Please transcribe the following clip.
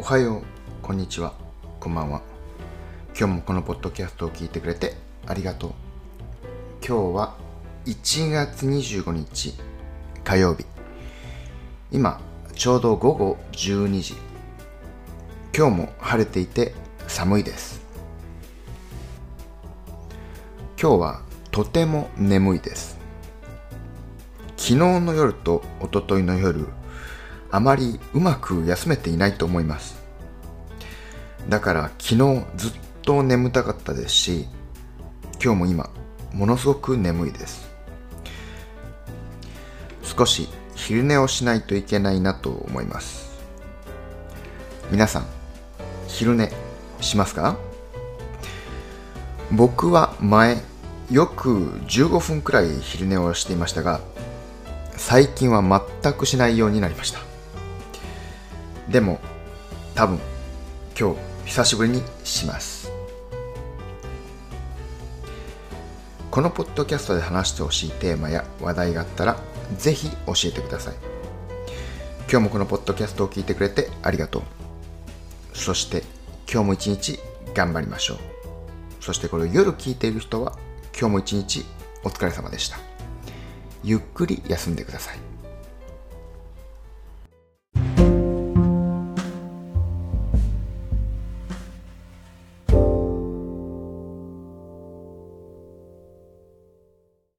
おはよう、こんにちは、こんばんは。今日もこのポッドキャストを聞いてくれてありがとう。今日は1月25日火曜日。今、ちょうど午後12時。今日も晴れていて寒いです。今日はとても眠いです。昨日の夜と一昨日の夜、あまりうまく休めていないと思います。だから昨日ずっと眠たかったですし、今日も今、ものすごく眠いです。少し昼寝をしないといけないなと思います。皆さん、昼寝しますか？僕は前、よく15分くらい昼寝をしていましたが、最近は全くしないようになりました。でも、多分、今日、久しぶりにします。このポッドキャストで話してほしいテーマや話題があったら、ぜひ教えてください。今日もこのポッドキャストを聞いてくれてありがとう。そして、今日も一日頑張りましょう。そしてこれを夜聞いている人は、今日も一日お疲れ様でした。ゆっくり休んでください。